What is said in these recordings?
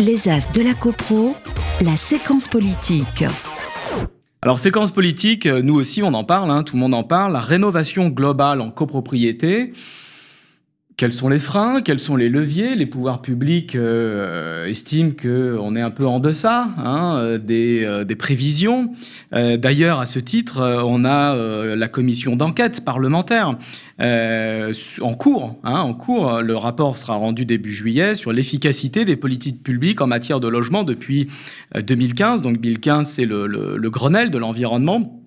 Les As de la CoPro, la séquence politique. Alors séquence politique, nous aussi on en parle, hein, tout le monde en parle, la rénovation globale en copropriété. Quels sont les freins Quels sont les leviers? Les pouvoirs publics euh, estiment qu'on est un peu en deçà hein, des, euh, prévisions. Euh, D'ailleurs, à ce titre, euh, on a la commission d'enquête parlementaire en cours. Hein, en cours, le rapport sera rendu début juillet sur l'efficacité des politiques publiques en matière de logement depuis 2015. Donc 2015, c'est le, le, le Grenelle de l'environnement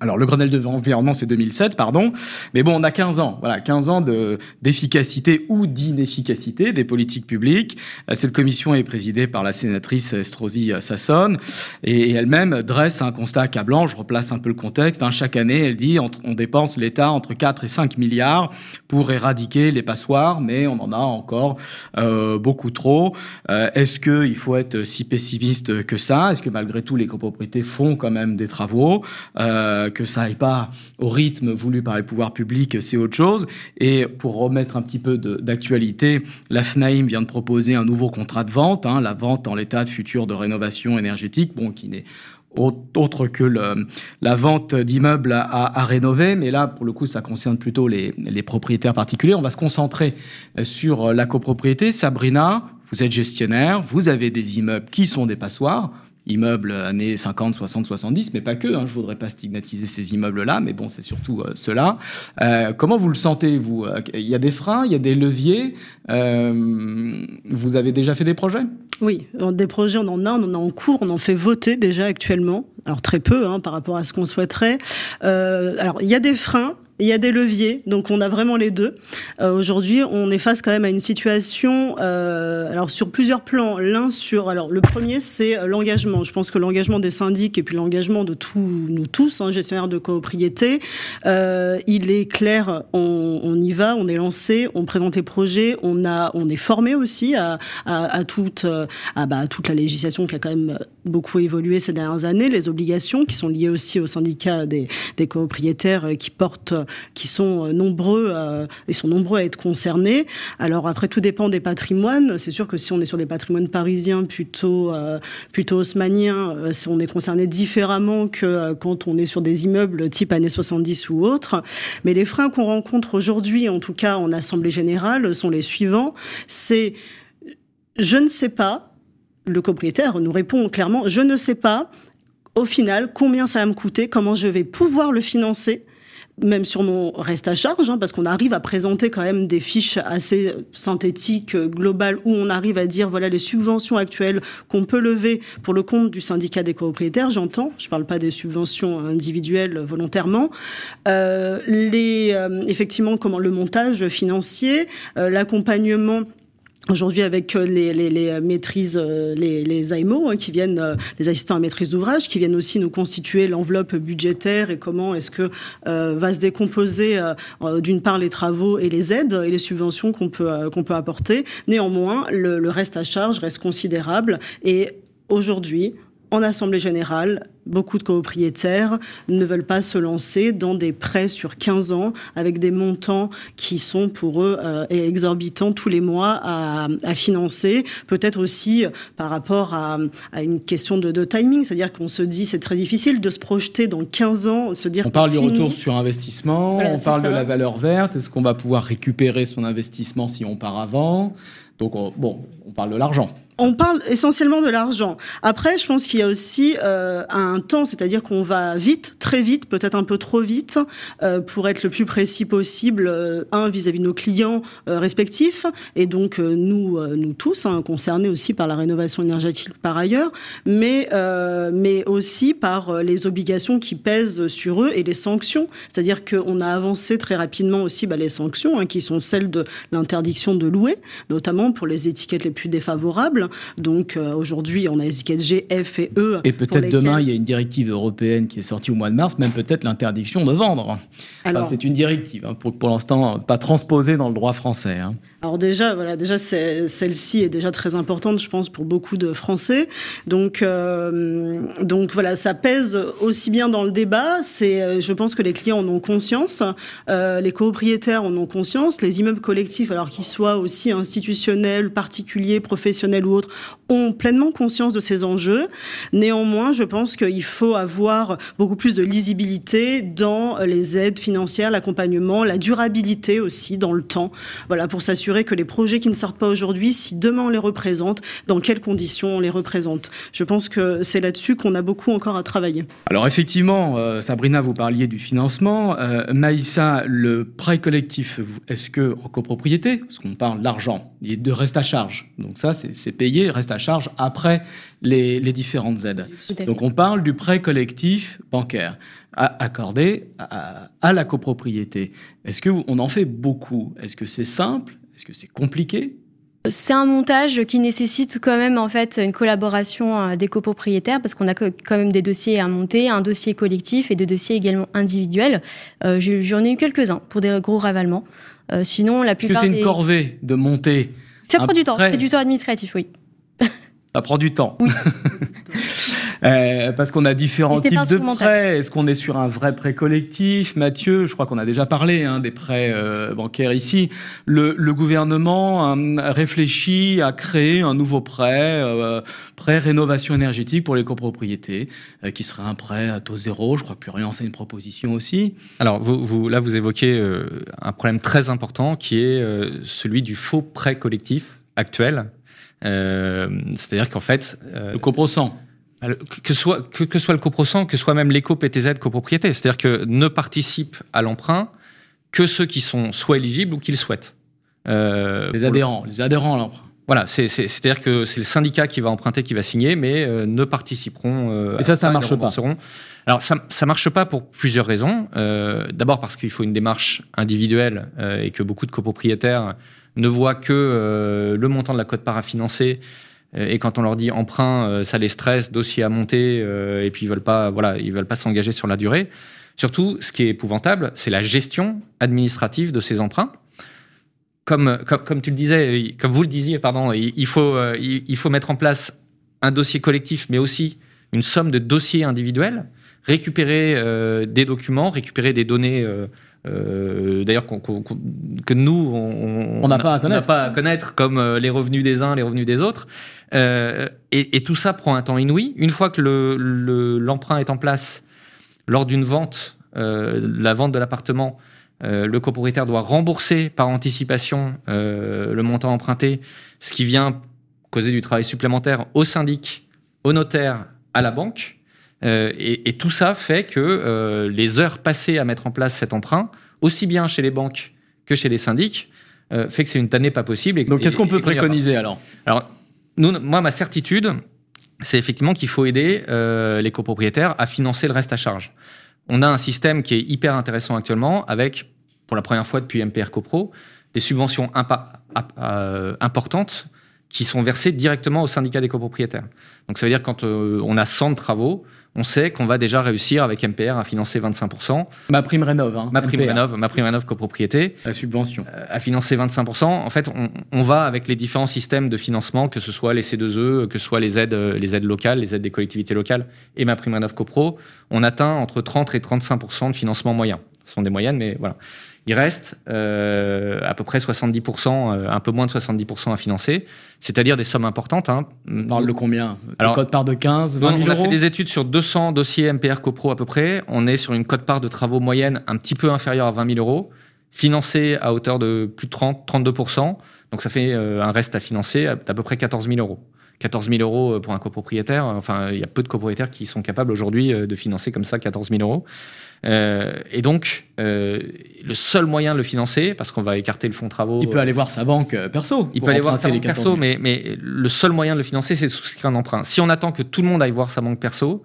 alors le Grenelle de l'environnement c'est 2007 pardon, mais bon on a 15 ans, voilà 15 ans de d'efficacité ou d'inefficacité des politiques publiques. Euh, cette commission est présidée par la sénatrice Estrosi Sassone et elle-même dresse un constat accablant. Je replace un peu le contexte. Hein. Chaque année elle dit on dépense l'État entre 4 et 5 milliards pour éradiquer les passoires, mais on en a encore euh, beaucoup trop. Euh, Est-ce que il faut être si pessimiste que ça? Est-ce que malgré tout les copropriétés font quand même des travaux? Que ça aille pas au rythme voulu par les pouvoirs publics, c'est autre chose. Et pour remettre un petit peu d'actualité, la FNAIM vient de proposer un nouveau contrat de vente, hein, la vente en l'état de futur de rénovation énergétique, bon, qui n'est autre que la vente d'immeubles à, rénover, mais là, pour le coup, ça concerne plutôt les, les, propriétaires particuliers. On va se concentrer sur la copropriété. Sabrina, vous êtes gestionnaire, vous avez des immeubles qui sont des passoires immeubles années 50, 60, 70, mais pas que. Hein, je voudrais pas stigmatiser ces immeubles-là, mais bon, c'est surtout euh, cela. Euh, comment vous le sentez, vous Il y a des freins, il y a des leviers. Euh, vous avez déjà fait des projets? Oui, des projets, on en a, on en a en cours, on en fait voter déjà actuellement. Alors très peu hein, par rapport à ce qu'on souhaiterait. Euh, alors il y a des freins, il y a des leviers, donc on a vraiment les deux. Euh, Aujourd'hui, on est face quand même à une situation, euh, alors sur plusieurs plans. L'un sur, alors le premier, c'est l'engagement. Je pense que l'engagement des syndics et puis l'engagement de tous nous tous, hein, gestionnaires de copropriété, euh, il est clair. On, y va, on est lancé, on présente les projets, on a, on est formé aussi à, toute, bah, à toute la législation qui a quand même beaucoup évolué ces dernières années, les obligations qui sont liées aussi aux syndicats des, des copropriétaires qui portent qui sont nombreux, euh, ils sont nombreux à être concernés. Alors après, tout dépend des patrimoines. C'est sûr que si on est sur des patrimoines parisiens plutôt euh, plutôt haussmanniens, euh, on est concerné différemment que euh, quand on est sur des immeubles type années 70 ou autres. Mais les freins qu'on rencontre aujourd'hui, en tout cas en assemblée générale, sont les suivants. C'est je ne sais pas. Le copropriétaire nous répond clairement, je ne sais pas au final combien ça va me coûter, comment je vais pouvoir le financer même sur mon reste à charge, hein, parce qu'on arrive à présenter quand même des fiches assez synthétiques, globales, où on arrive à dire voilà les subventions actuelles qu'on peut lever pour le compte du syndicat des copropriétaires, j'entends, je ne parle pas des subventions individuelles volontairement, euh, les, euh, effectivement comment le montage financier, euh, l'accompagnement Aujourd'hui, avec euh, les, les maîtrises, euh, les, les AMO hein, qui viennent, euh, les assistants à maîtrise d'ouvrage, qui viennent aussi nous constituer l'enveloppe budgétaire et comment est-ce que euh, va se décomposer euh, d'une part les travaux et les aides et les subventions qu'on peut qu'on peut apporter. Néanmoins, le, le reste à charge reste considérable et aujourd'hui, en assemblée générale, beaucoup de copropriétaires ne veulent pas se lancer dans des prêts sur 15 ans avec des montants qui sont pour eux euh, exorbitants tous les mois à, à financer. Peut-être aussi par rapport à, à une question de, de timing, c'est-à-dire qu'on se dit c'est très difficile de se projeter dans 15 ans, se dire on parle du retour sur investissement, voilà, on parle ça. de la valeur verte, est-ce qu'on va pouvoir récupérer son investissement si on part avant? Donc on, bon, on parle de l'argent. On parle essentiellement de l'argent. Après, je pense qu'il y a aussi euh, un temps, c'est-à-dire qu'on va vite, très vite, peut-être un peu trop vite, euh, pour être le plus précis possible, euh, un vis-à-vis -vis de nos clients respectifs, et donc nous, nous tous, hein, concernés aussi par la rénovation énergétique par ailleurs, mais mais aussi par les obligations qui pèsent sur eux et les sanctions. C'est-à-dire qu'on a avancé très rapidement aussi bah, les sanctions, hein, qui sont celles de l'interdiction de louer, notamment pour les étiquettes les plus défavorables. Donc euh, aujourd'hui, on a les étiquettes G, F et E. Et peut-être demain, il y a une directive européenne qui est sortie au mois de mars, même peut-être l'interdiction de vendre. Enfin, c'est une directive, hein, pour, pour l'instant pas transposée dans le droit français. Hein. Alors déjà, voilà, déjà celle-ci est déjà très importante, je pense, pour beaucoup de Français. Donc, euh, donc voilà, ça pèse aussi bien dans le débat. C'est, je pense que les clients en ont conscience, euh, les copropriétaires en ont conscience, les immeubles collectifs, alors qu'ils soient aussi institutionnels, particuliers, professionnels ou ont pleinement conscience de ces enjeux. Néanmoins, je pense qu'il faut avoir beaucoup plus de lisibilité dans les aides financières, l'accompagnement, la durabilité aussi dans le temps. Voilà, pour s'assurer que les projets qui ne sortent pas aujourd'hui, si demain on les représente, dans quelles conditions on les représente. Je pense que c'est là-dessus qu'on a beaucoup encore à travailler. Alors effectivement, euh, Sabrina, vous parliez du financement. Euh, Maïssa, le prêt collectif, est-ce que en copropriété, parce qu'on parle d'argent, a de reste à charge. Donc ça, c'est reste à charge après les, différentes aides. Donc on parle du prêt collectif bancaire accordé à, à la copropriété. Est-ce qu'on en fait beaucoup? Est-ce que c'est simple? Est-ce que c'est compliqué? C'est un montage qui nécessite quand même en fait une collaboration euh, des copropriétaires parce qu'on a quand même des dossiers à monter, un dossier collectif et des dossiers également individuels. Euh, j'en ai eu quelques-uns pour des gros ravalements. Euh, sinon, la plupart. Est-ce que c'est une corvée de monter Ça prend du temps. C'est du temps administratif, oui. Ça prend du temps. Oui. Euh, parce qu'on a différents types de prêts. Est-ce qu'on est sur un vrai prêt collectif? Mathieu, je crois qu'on a déjà parlé hein, des prêts euh, bancaires ici. Le, gouvernement a réfléchi à créer un nouveau prêt, euh, prêt rénovation énergétique pour les copropriétés, qui serait un prêt à taux zéro. Je crois que Plurian, c'est une proposition aussi. Alors, vous, vous, là, vous évoquez un problème très important qui est celui du faux prêt collectif actuel. C'est-à-dire qu'en fait... le coprocent que soit, que, soit le coprocent, que soit même l'éco-PTZ copropriété. C'est-à-dire que ne participent à l'emprunt que ceux qui sont soit éligibles ou qui le souhaitent. Euh, les adhérents, les adhérents à l'emprunt. Voilà, c'est-à-dire que c'est le syndicat qui va emprunter, qui va signer, mais euh, ne participeront. Euh, Et ça, ça marche pas. Alors ça, ça marche pas pour plusieurs raisons. D'abord parce qu'il faut une démarche individuelle et que beaucoup de copropriétaires ne voient que le montant de la cote-part à financer euh, et quand on leur dit emprunt, euh, ça les stresse, dossier à monter, euh, et puis ils veulent pas, voilà, ils veulent pas s'engager sur la durée. Surtout, ce qui est épouvantable, c'est la gestion administrative de ces emprunts. Comme, comme, tu le disais, comme vous le disiez, pardon, il faut, il, faut mettre en place un dossier collectif, mais aussi une somme de dossiers individuels, récupérer des documents, récupérer des données euh, d'ailleurs que nous on n'a pas à connaître, pas à connaître comme euh, les revenus des uns, les revenus des autres. Euh, et, tout ça prend un temps inouï. Une fois que l'emprunt est en place, lors d'une vente, la vente de l'appartement, le copropriétaire doit rembourser par anticipation le montant emprunté, ce qui vient causer du travail supplémentaire au syndic, au notaire, à la banque. Euh, et, tout ça fait que euh, les heures passées à mettre en place cet emprunt, aussi bien chez les banques que chez les syndics, euh, fait que c'est une tannée pas possible. Donc qu'est-ce qu'on peut préconiser alors? Alors, moi, ma certitude, c'est effectivement qu'il faut aider les copropriétaires à financer le reste à charge. On a un système qui est hyper intéressant actuellement avec, pour la première fois depuis MPR CoPro, des subventions importantes qui sont versées directement au syndicat des copropriétaires. Donc ça veut dire quand on a 100 travaux, on sait qu'on va déjà réussir avec MPR à financer 25%. Ma prime rénov. Hein, ma prime rénov, ma prime rénov copropriété. La subvention. Euh, à financer 25%. En fait, on, va avec les différents systèmes de financement, que ce soit les C2E, que ce soit les aides, euh, les aides locales, les aides des collectivités locales et ma prime rénov copro, on atteint entre 30 et 35% de financement moyen. Ce sont des moyennes, mais voilà. Il reste euh, à peu près 70%, euh, un peu moins de 70% à financer, c'est-à-dire des sommes importantes. Hein. On parle de combien? Alors, code part de 15, 20 On a fait des études sur 200 dossiers MPR CoPro à peu près. On est sur une cote part de travaux moyenne un petit peu inférieure à 20 000 euros, financée à hauteur de plus de 30, 32%. Donc ça fait euh, un reste à financer à, peu près 14 000 euros. 14 000 euros pour un copropriétaire. Enfin, il y a peu de copropriétaires qui sont capables aujourd'hui de financer comme ça 14 000 euros. Euh, et donc, euh, le seul moyen de le financer, parce qu'on va écarter le fonds travaux. Il peut aller voir sa banque euh, perso. Il peut aller voir sa banque perso, mais, mais le seul moyen de le financer, c'est de souscrire un emprunt. Si on attend que tout le monde aille voir sa banque perso,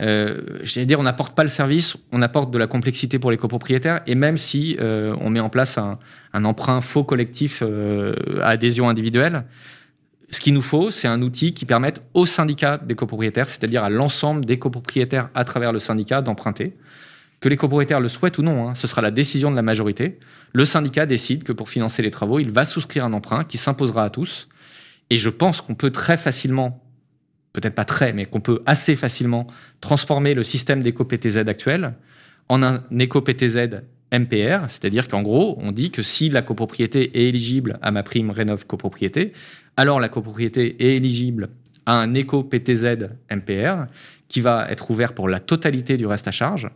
euh, j'allais dire, on n'apporte pas le service, on apporte de la complexité pour les copropriétaires, et même si on met en place un, un emprunt faux collectif à adhésion individuelle, ce qu'il nous faut, c'est un outil qui permette au syndicat des copropriétaires, c'est-à-dire à l'ensemble des copropriétaires à travers le syndicat, d'emprunter. Que les copropriétaires le souhaitent ou non, hein, ce sera la décision de la majorité. Le syndicat décide que pour financer les travaux, il va souscrire un emprunt qui s'imposera à tous. Et je pense qu'on peut très facilement, peut-être pas très, mais qu'on peut assez facilement transformer le système d'éco-PTZ actuel en un éco-PTZ MPR, c'est-à-dire qu'en gros, on dit que si la copropriété est éligible à ma prime Rénov copropriété, alors la copropriété est éligible à un éco-PTZ MPR qui va être ouvert pour la totalité du reste à charge.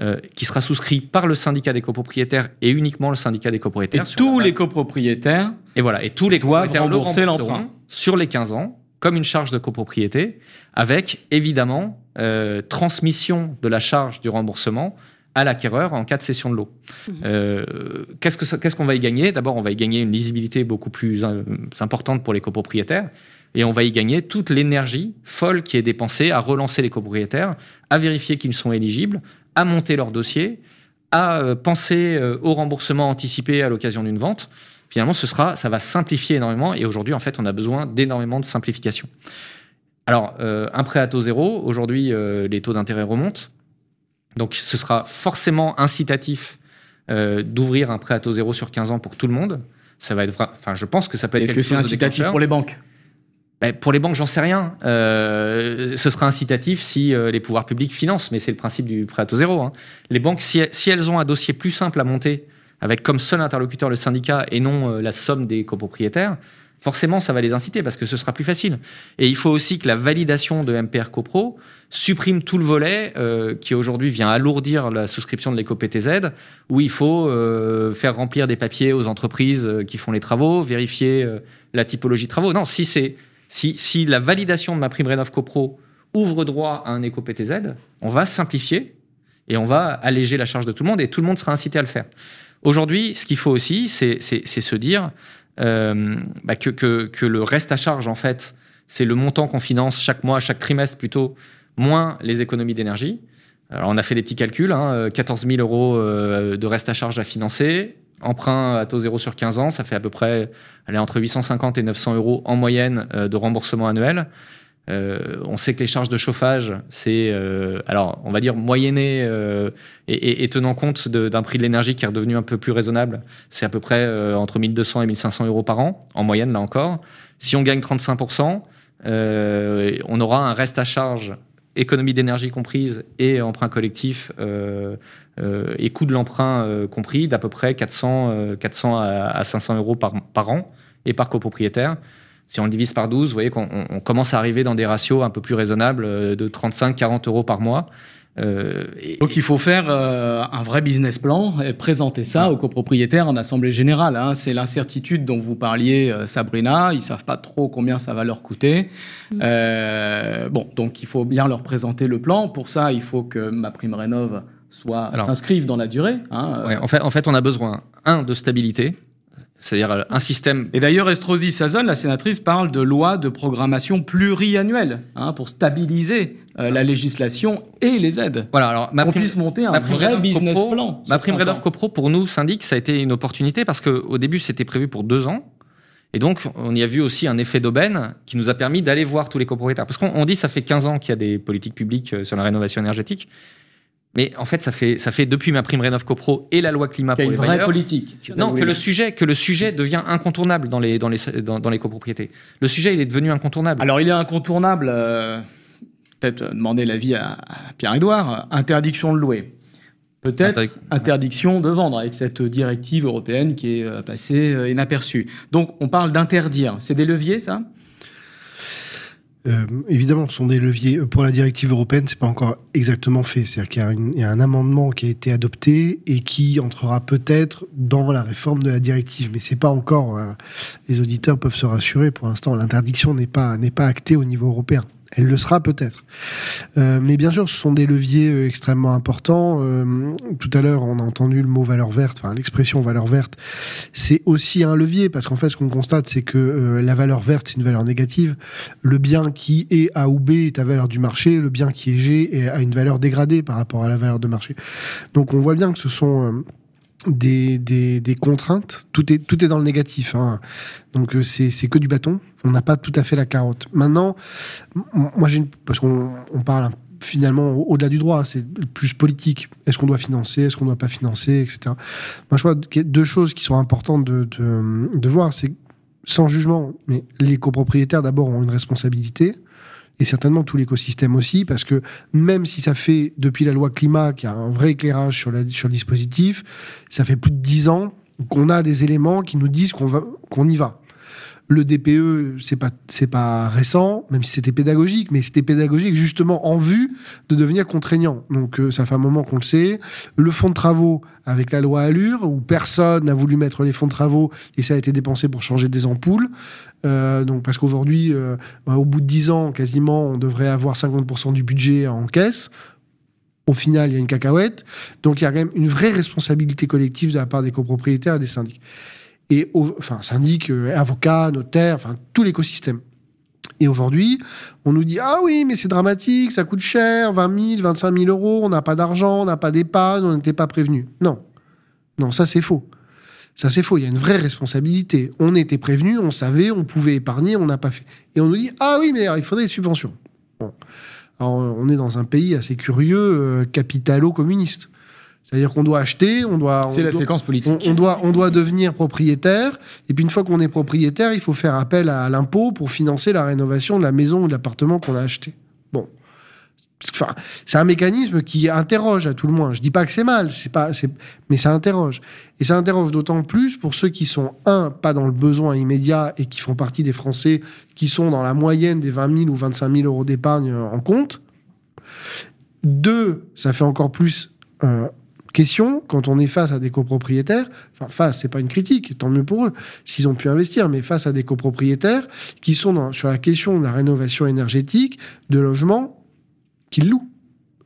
Euh, qui sera souscrit par le syndicat des copropriétaires et uniquement le syndicat des copropriétaires. Et tous les copropriétaires. Et voilà, et tous les doivent rembourser l'emprunt sur les 15 ans comme une charge de copropriété, avec évidemment euh, transmission de la charge du remboursement à l'acquéreur en cas de cession de l'eau. Mmh. Euh, qu'est-ce qu'on va y gagner? D'abord, on va y gagner une lisibilité beaucoup plus importante pour les copropriétaires et on va y gagner toute l'énergie folle qui est dépensée à relancer les copropriétaires, à vérifier qu'ils sont éligibles, à monter leur dossier, à euh, penser euh, au remboursement anticipé à l'occasion d'une vente. Finalement, ce sera, ça va simplifier énormément. Et aujourd'hui, en fait, on a besoin d'énormément de simplification. Alors, euh, un prêt à taux zéro, aujourd'hui, les taux d'intérêt remontent. Donc, ce sera forcément incitatif d'ouvrir un prêt à taux zéro sur 15 ans pour tout le monde. Ça va être, enfin, je pense que ça peut être. Est-ce que c'est incitatif pour les banques? Ben, pour les banques, j'en sais rien. Euh, ce sera incitatif si euh, les pouvoirs publics financent, mais c'est le principe du prêt à taux zéro. Hein. Les banques, si, elles ont un dossier plus simple à monter, avec comme seul interlocuteur le syndicat et non euh, la somme des copropriétaires, forcément, ça va les inciter parce que ce sera plus facile. Et il faut aussi que la validation de MPR CoPro supprime tout le volet qui aujourd'hui vient alourdir la souscription de l'éco-PTZ, où il faut faire remplir des papiers aux entreprises qui font les travaux, vérifier la typologie de travaux. Non, si c'est si, la validation de ma prime Rénov CoPro ouvre droit à un éco-PTZ, on va simplifier et on va alléger la charge de tout le monde et tout le monde sera incité à le faire. Aujourd'hui, ce qu'il faut aussi, c'est se dire euh, bah, que, le reste à charge, en fait, c'est le montant qu'on finance chaque mois, chaque trimestre plutôt, moins les économies d'énergie. Alors, on a fait des petits calculs, 14 hein, 000 euros euh, de reste à charge à financer, emprunt à taux zéro sur 15 ans, ça fait à peu près aller entre 850 et 900 euros en moyenne euh, de remboursement annuel. Euh, on sait que les charges de chauffage, c'est, euh, alors, on va dire moyenné et, tenant compte d'un prix de l'énergie qui est redevenu un peu plus raisonnable, c'est à peu près entre 1200 et 1500 euros par an, en moyenne, là encore. Si on gagne 35%, on aura un reste à charge, économie d'énergie comprise et emprunt collectif euh, et coût de l'emprunt euh, compris d'à peu près 400, 400 euh, à, 500 euros par, par an et par copropriétaire. Si on le divise par 12, vous voyez qu'on commence à arriver dans des ratios un peu plus raisonnables de 35-40 euros par mois. Donc il faut faire un vrai business plan et présenter ça aux copropriétaires en assemblée générale. Hein. C'est l'incertitude dont vous parliez, Sabrina. Ils savent pas trop combien ça va leur coûter. Mm. bon, donc il faut bien leur présenter le plan. Pour ça, il faut que ma prime rénove soit s'inscrivent dans la durée. Hein, euh. en, fait, en fait, on a besoin, un, de stabilité, c'est-à-dire euh, un système. Et d'ailleurs, Estrosi Sazon, la sénatrice, parle de loi de programmation pluriannuelle hein, pour stabiliser euh, la législation et les aides. Voilà, alors ma puisse monter un vrai business plan. Ma prime Red CoPro, pour nous, syndic, ça a été une opportunité parce qu'au début, c'était prévu pour deux ans. Et donc, on y a vu aussi un effet d'aubaine qui nous a permis d'aller voir tous les copropriétaires. Parce qu'on dit ça fait 15 ans qu'il y a des politiques publiques sur la rénovation énergétique. Mais en fait, ça fait, ça fait depuis ma prime Rénov CoPro et la loi climat pour les vraie politique. Non, que le sujet, que le sujet devient incontournable dans les, dans les, dans, les copropriétés. Le sujet, il est devenu incontournable. Alors, il est incontournable. Euh, peut-être demander l'avis à, Pierre-Édouard. Interdiction de louer. Peut-être interdiction de vendre avec cette directive européenne qui est euh, passée euh, inaperçue. Donc, on parle d'interdire. C'est des leviers, ça? Euh, évidemment, ce sont des leviers. Euh, pour la directive européenne, c'est pas encore exactement fait. C'est-à-dire qu'il y, a un amendement qui a été adopté et qui entrera peut-être dans la réforme de la directive, mais c'est pas encore. Euh, les auditeurs peuvent se rassurer. Pour l'instant, l'interdiction n'est pas n'est pas actée au niveau européen. Elle le sera peut-être. Euh, mais bien sûr, ce sont des leviers euh, extrêmement importants. Euh, tout à l'heure, on a entendu le mot valeur verte, l'expression valeur verte. C'est aussi un levier parce qu'en fait, ce qu'on constate, c'est que la valeur verte, c'est une valeur négative. Le bien qui est A ou B est à valeur du marché. Le bien qui est G a une valeur dégradée par rapport à la valeur de marché. Donc, on voit bien que ce sont des, des, contraintes. Tout est, tout est dans le négatif. Hein. Donc c'est que du bâton. On n'a pas tout à fait la carotte. Maintenant, moi j'ai parce qu'on on parle finalement au-delà du droit, c'est plus politique. Est-ce qu'on doit financer, est-ce qu'on ne doit pas financer, etc. Moi je crois deux choses qui sont importantes de, de, de voir, c'est sans jugement, mais les copropriétaires d'abord ont une responsabilité et certainement tout l'écosystème aussi, parce que même si ça fait, depuis la loi climat, qu'il y a un vrai éclairage sur, le dispositif, ça fait plus de dix ans qu'on a des éléments qui nous disent qu'on qu'on y va. Le DPE, c'est pas c'est pas récent, même si c'était pédagogique, mais c'était pédagogique justement en vue de devenir contraignant. Donc euh, ça fait un moment qu'on le sait. Le fonds de travaux avec la loi Allure, où personne n'a voulu mettre les fonds de travaux et ça a été dépensé pour changer des ampoules. Euh, donc parce qu'aujourd'hui, euh, au bout de 10 ans, quasiment, on devrait avoir 50% du budget en caisse. Au final, il y a une cacahuète. Donc il y a quand même une vraie responsabilité collective de la part des copropriétaires et des syndics et enfin syndic, euh, avocat, notaire, enfin tout l'écosystème. Et aujourd'hui, on nous dit ah oui, mais c'est dramatique, ça coûte cher, 20 000, 25 000 euros, on n'a pas d'argent, on n'a pas d'épargne, on n'était pas prévenu. Non, non, ça c'est faux. Ça c'est faux. Il y a une vraie responsabilité. On était prévenu, on savait, on pouvait épargner, on n'a pas fait. Et on nous dit ah oui, mais il faudrait des subventions. Bon. Alors, on est dans un pays assez curieux, euh, capitalo-communiste. C'est-à-dire qu'on doit acheter, on doit. C'est la séquence politique. On, doit, on doit devenir propriétaire. Et puis une fois qu'on est propriétaire, il faut faire appel à, l'impôt pour financer la rénovation de la maison ou de l'appartement qu'on a acheté. Bon. Enfin, c'est un mécanisme qui interroge à tout le moins. Je dis pas que c'est mal, c'est pas, mais ça interroge. Et ça interroge d'autant plus pour ceux qui sont un pas dans le besoin immédiat et qui font partie des Français qui sont dans la moyenne des 20 000 ou 25 000 euros d'épargne en compte. Deux, ça fait encore plus euh, question quand on est face à des copropriétaires, enfin face, c'est pas une critique, tant mieux pour eux s'ils ont pu investir, mais face à des copropriétaires qui sont sur la question de la rénovation énergétique de logements qu'ils louent,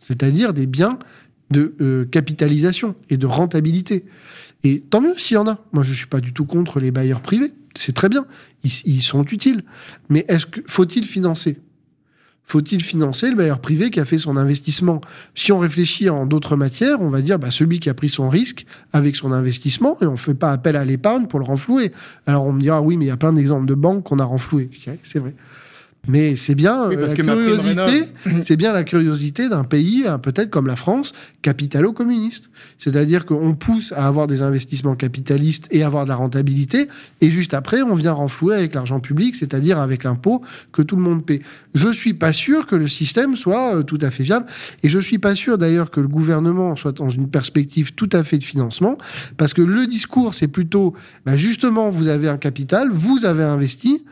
c'est-à-dire des biens de euh, capitalisation et de rentabilité. Et tant mieux s'il y en a. Moi, je suis pas du tout contre les bailleurs privés. C'est très bien. Ils, ils sont utiles. Mais est-ce que faut-il financer? Faut-il financer le bailleur privé qui a fait son investissement? Si on réfléchit en d'autres matières, on va dire bah, celui qui a pris son risque avec son investissement et on ne fait pas appel à l'épargne pour le renflouer. Alors on me dira oui, mais il y a plein d'exemples de banques qu'on a renflouées. C'est vrai. Mais c'est bien euh, la curiosité, c'est bien la curiosité d'un pays euh, peut-être comme la France, capitalo-communiste. C'est-à-dire qu'on pousse à avoir des investissements capitalistes et avoir de la rentabilité, et juste après, on vient renflouer avec l'argent public, c'est-à-dire avec l'impôt que tout le monde paie. Je suis pas sûr que le système soit euh, tout à fait viable, et je suis pas sûr d'ailleurs que le gouvernement soit dans une perspective tout à fait de financement, parce que le discours, c'est plutôt, bah justement, vous avez un capital, vous avez investi.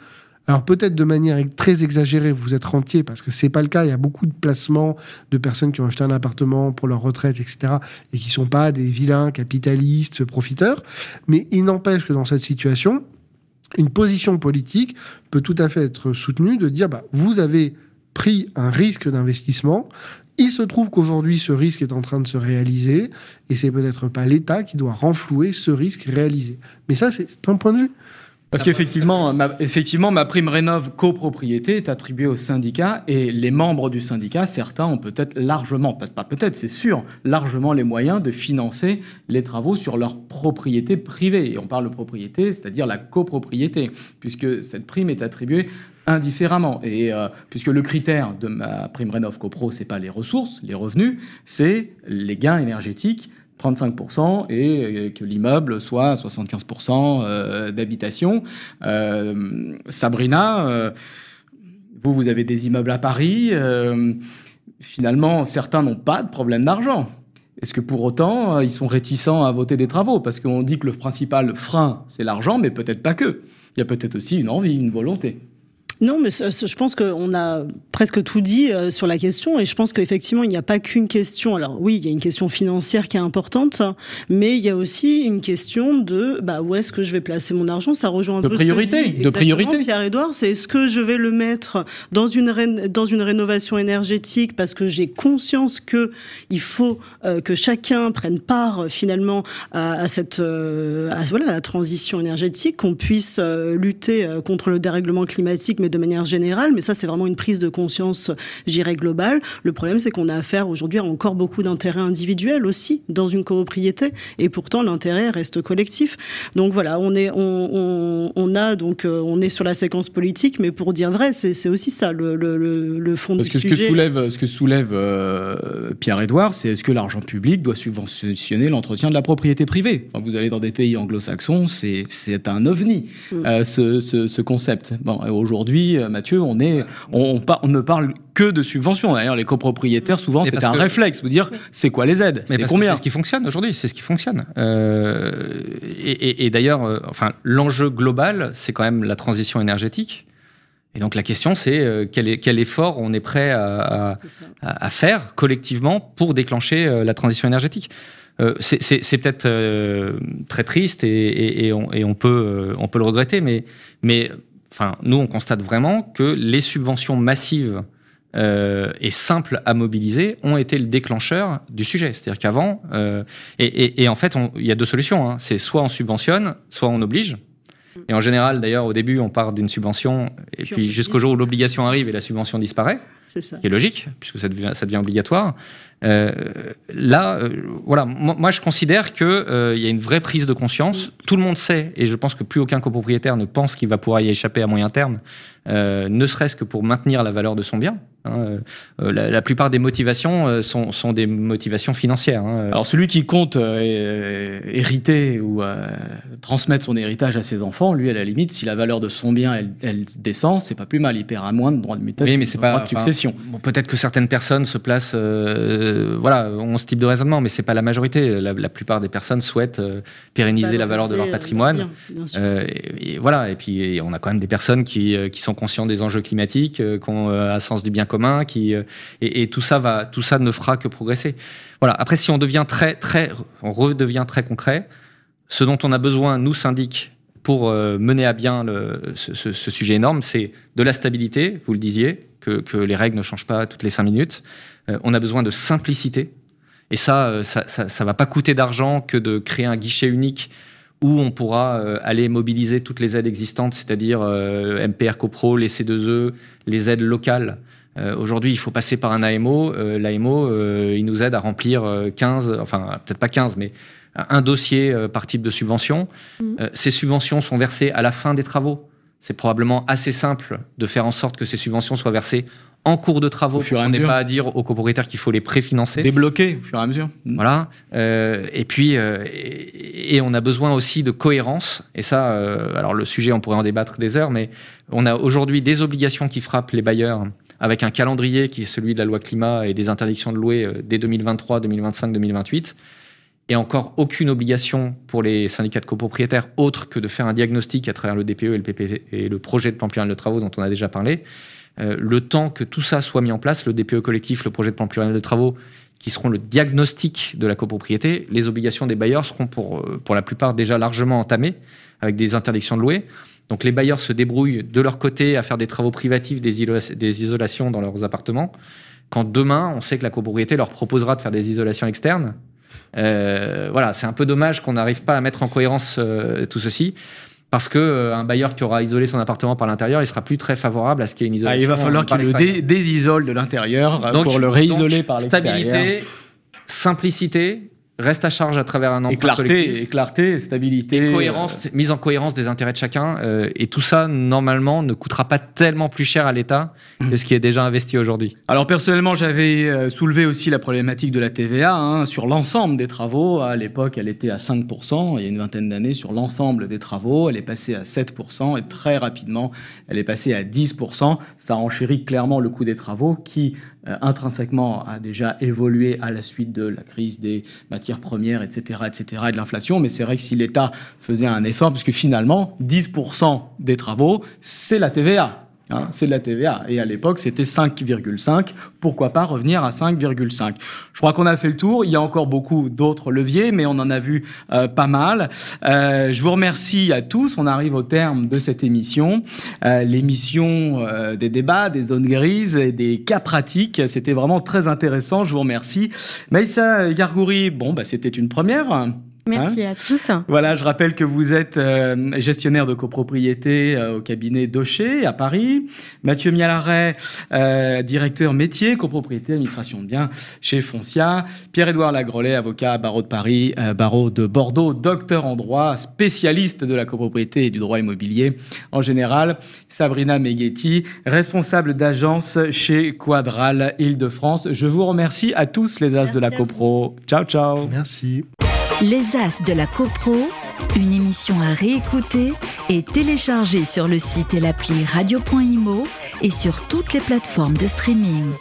Alors peut-être de manière très exagérée, vous êtes rentier parce que c'est pas le cas. Il y a beaucoup de placements de personnes qui ont acheté un appartement pour leur retraite, etc., et qui sont pas des vilains capitalistes profiteurs. Mais il n'empêche que dans cette situation, une position politique peut tout à fait être soutenue de dire bah, vous avez pris un risque d'investissement. Il se trouve qu'aujourd'hui, ce risque est en train de se réaliser, et c'est peut-être pas l'État qui doit renflouer ce risque réalisé. Mais ça, c'est un point de vue. Parce qu'effectivement, ma, effectivement, ma prime rénov copropriété est attribuée au syndicat et les membres du syndicat, certains ont peut-être largement, pas peut-être, c'est sûr, largement les moyens de financer les travaux sur leur propriété privée. Et on parle de propriété, c'est-à-dire la copropriété, puisque cette prime est attribuée indifféremment. Et euh, puisque le critère de ma prime rénov copro, c'est pas les ressources, les revenus, c'est les gains énergétiques 35% et que l'immeuble soit 75% euh, d'habitation. Euh, Sabrina, euh, vous, vous avez des immeubles à Paris. finalement, certains n'ont pas de problème d'argent. Est-ce que pour autant, ils sont réticents à voter des travaux? Parce qu'on dit que le principal frein, c'est l'argent, mais peut-être pas que. Il y a peut-être aussi une envie, une volonté. Non, mais je pense qu'on a presque tout dit euh, sur la question et je pense qu'effectivement, il n'y a pas qu'une question. Alors oui, il y a une question financière qui est importante, mais il y a aussi une question de bah, où est-ce que je vais placer mon argent? Ça rejoint un de peu priorité, de priorité. Pierre-Édouard, c'est est-ce que je vais le mettre dans une, dans une rénovation énergétique parce que j'ai conscience que il faut euh, que chacun prenne part euh, finalement à, cette à, voilà, à la transition énergétique, qu'on puisse lutter contre le dérèglement climatique, de manière générale, mais ça c'est vraiment une prise de conscience, j'irais globale. Le problème c'est qu'on a affaire aujourd'hui à encore beaucoup d'intérêts individuels aussi dans une copropriété, et pourtant l'intérêt reste collectif. Donc voilà, on est, on, on, a donc, euh, on est sur la séquence politique, mais pour dire vrai, c'est aussi ça le, le, le fond Parce du que sujet. Ce que soulève, ce que soulève euh, Pierre-Édouard, c'est est-ce que l'argent public doit subventionner l'entretien de la propriété privée? Vous allez dans des pays anglo-saxons, c'est un ovni, mm. euh, ce, ce, ce, concept. Bon, aujourd'hui, aujourd'hui, euh, Mathieu, on, est, on, on, ne parle que de subventions. D'ailleurs, les copropriétaires, souvent, c'est un réflexe. Vous dire, c'est quoi les aides? C'est combien? C'est ce qui fonctionne aujourd'hui, c'est ce qui fonctionne. Euh, et, d'ailleurs, euh, enfin, l'enjeu global, c'est quand même la transition énergétique. Et donc la question, c'est quel, quel, effort on est prêt à, à, faire collectivement pour déclencher la transition énergétique. Euh, c'est peut-être euh, très triste et, on, peut, euh, on peut le regretter, mais, mais enfin, nous, on constate vraiment que les subventions massives et simples à mobiliser ont été le déclencheur du sujet. C'est-à-dire qu'avant, et, en fait, il y a deux solutions. Hein. C'est soit on subventionne, soit on oblige. Et en général, d'ailleurs, au début, on part d'une subvention, et puis jusqu'au jour où l'obligation arrive et la subvention disparaît. C'est ça. Ce qui est logique, puisque ça devient, ça devient obligatoire. Euh, là, euh, voilà, moi, je considère qu'il euh, il y a une vraie prise de conscience. Tout le monde sait, et je pense que plus aucun copropriétaire ne pense qu'il va pouvoir y échapper à moyen terme, ne serait-ce que pour maintenir la valeur de son bien. Hein, euh, la, plupart des motivations euh, sont, sont, des motivations financières. Hein. Alors celui qui compte euh, hériter ou transmettre son héritage à ses enfants, lui à la limite, si la valeur de son bien elle, elle descend, c'est pas plus mal. Il paiera moins de droits de mutation, oui, mais c'est pas de succession. bon, Peut-être que certaines personnes se placent, voilà, ont ce type de raisonnement, mais c'est pas la majorité. La, plupart des personnes souhaitent pérenniser la valeur de leur patrimoine. et, voilà. Et puis on a quand même des personnes qui, qui sont conscientes des enjeux climatiques, qui ont un sens du bien commun qui euh, et, tout ça va, tout ça ne fera que progresser. Voilà. Après, si on devient très, très, on redevient très concret, ce dont on a besoin, nous syndics, pour euh, mener à bien le, ce, sujet énorme, c'est de la stabilité, vous le disiez, que, que, les règles ne changent pas toutes les cinq minutes. Euh, on a besoin de simplicité. Et ça, ça, ça va pas coûter d'argent que de créer un guichet unique où on pourra aller mobiliser toutes les aides existantes, c'est-à-dire MPR CoPro, les C2E, les aides locales, euh, aujourd'hui, il faut passer par un AMO. Euh, L'AMO, euh, il nous aide à remplir 15, enfin peut-être pas 15, mais un dossier par type de subvention. Mmh. ces subventions sont versées à la fin des travaux. C'est probablement assez simple de faire en sorte que ces subventions soient versées en cours de travaux. On n'est pas à dire aux copropriétaires qu'il faut les préfinancer. Débloquer au fur et à mesure. Voilà. et puis, et, on a besoin aussi de cohérence. Et ça, alors le sujet, on pourrait en débattre des heures, mais on a aujourd'hui des obligations qui frappent les bailleurs avec un calendrier qui est celui de la loi climat et des interdictions de louer euh, dès 2023, 2025, 2028 et encore aucune obligation pour les syndicats de copropriétaires autre que de faire un diagnostic à travers le DPE et le, et le projet de plan pluriel de travaux dont on a déjà parlé. Euh, le temps que tout ça soit mis en place, le DPE collectif, le projet de plan pluriel de travaux, qui seront le diagnostic de la copropriété, les obligations des bailleurs seront pour, euh, pour la plupart déjà largement entamées avec des interdictions de louer. Donc les bailleurs se débrouillent de leur côté à faire des travaux privatifs, des, isolations dans leurs appartements. Quand demain, on sait que la copropriété leur proposera de faire des isolations externes, euh, voilà, c'est un peu dommage qu'on n'arrive pas à mettre en cohérence euh, tout ceci. Parce que euh, un bailleur qui aura isolé son appartement par l'intérieur, il sera plus très favorable à ce qu'il y ait une isolation. Ah, il va falloir qu'il le désisole de l'intérieur pour le réisoler par l'extérieur. Stabilité, simplicité, reste à charge à travers un emprunt collectif. clarté, stabilité. cohérence, mise en cohérence des intérêts de chacun. Euh, et tout ça, normalement, ne coûtera pas tellement plus cher à l'État que ce qui est déjà investi aujourd'hui. Alors personnellement, j'avais euh, soulevé aussi la problématique de la TVA hein, sur l'ensemble des travaux. À l'époque, elle était à 5%, il y a une vingtaine d'années, sur l'ensemble des travaux. Elle est passée à 7% et très rapidement, elle est passée à 10%. Ça enchérit clairement le coût des travaux qui, euh, intrinsèquement, a déjà évolué à la suite de la crise des matières premières, etc., etc., et de l'inflation. Mais c'est vrai que si l'État faisait un effort, puisque finalement, 10% des travaux, c'est la TVA. Hein, c'est de la TVA. Et à l'époque, c'était 5,5. Pourquoi pas revenir à 5,5 Je crois qu'on a fait le tour. Il y a encore beaucoup d'autres leviers, mais on en a vu euh, pas mal. Euh, je vous remercie à tous. On arrive au terme de cette émission. Euh, l'émission des débats, des zones grises et des cas pratiques. C'était vraiment très intéressant. Je vous remercie. Maïssa Gargouri, bon, bah, c'était une première. Merci hein à tous. Voilà, je rappelle que vous êtes euh, gestionnaire de copropriété euh, au cabinet Daucher à Paris. Mathieu Mialaret, euh, directeur métier, copropriété, administration de biens chez Foncia. Pierre-Édouard Lagrolet, avocat barreau de Paris, barreau de Bordeaux, docteur en droit, spécialiste de la copropriété et du droit immobilier en général. Sabrina Meghetti, responsable d'agence chez Quadral Île-de-France. Je vous remercie à tous les as de la copro. Ciao, ciao. Merci. Les As de la CoPro, Une émission à réécouter et télécharger sur le site et l'appli radio.imo et sur toutes les plateformes de streaming.